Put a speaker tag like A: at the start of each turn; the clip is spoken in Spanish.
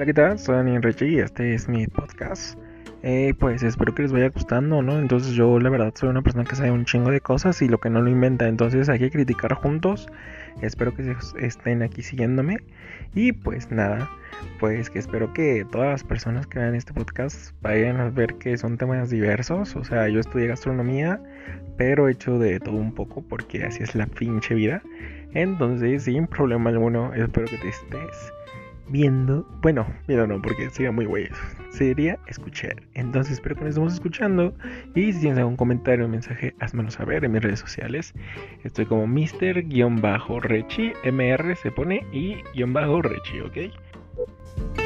A: Hola, ¿qué tal? Soy Daniel Rechi y este es mi podcast. Eh, pues espero que les vaya gustando, ¿no? Entonces yo la verdad soy una persona que sabe un chingo de cosas y lo que no lo inventa, entonces hay que criticar juntos. Espero que estén aquí siguiéndome y pues nada, pues que espero que todas las personas que vean este podcast vayan a ver que son temas diversos. O sea, yo estudié gastronomía, pero he hecho de todo un poco porque así es la pinche vida. Entonces, sin problema alguno, espero que te estés viendo. Bueno, mira, no, porque sería muy güey. Sería escuchar. Entonces espero que nos estemos escuchando. Y si tienes algún comentario o mensaje, házmelo saber en mis redes sociales. Estoy como Mr-Rechi. MR se pone y guion bajo Rechi, ¿ok?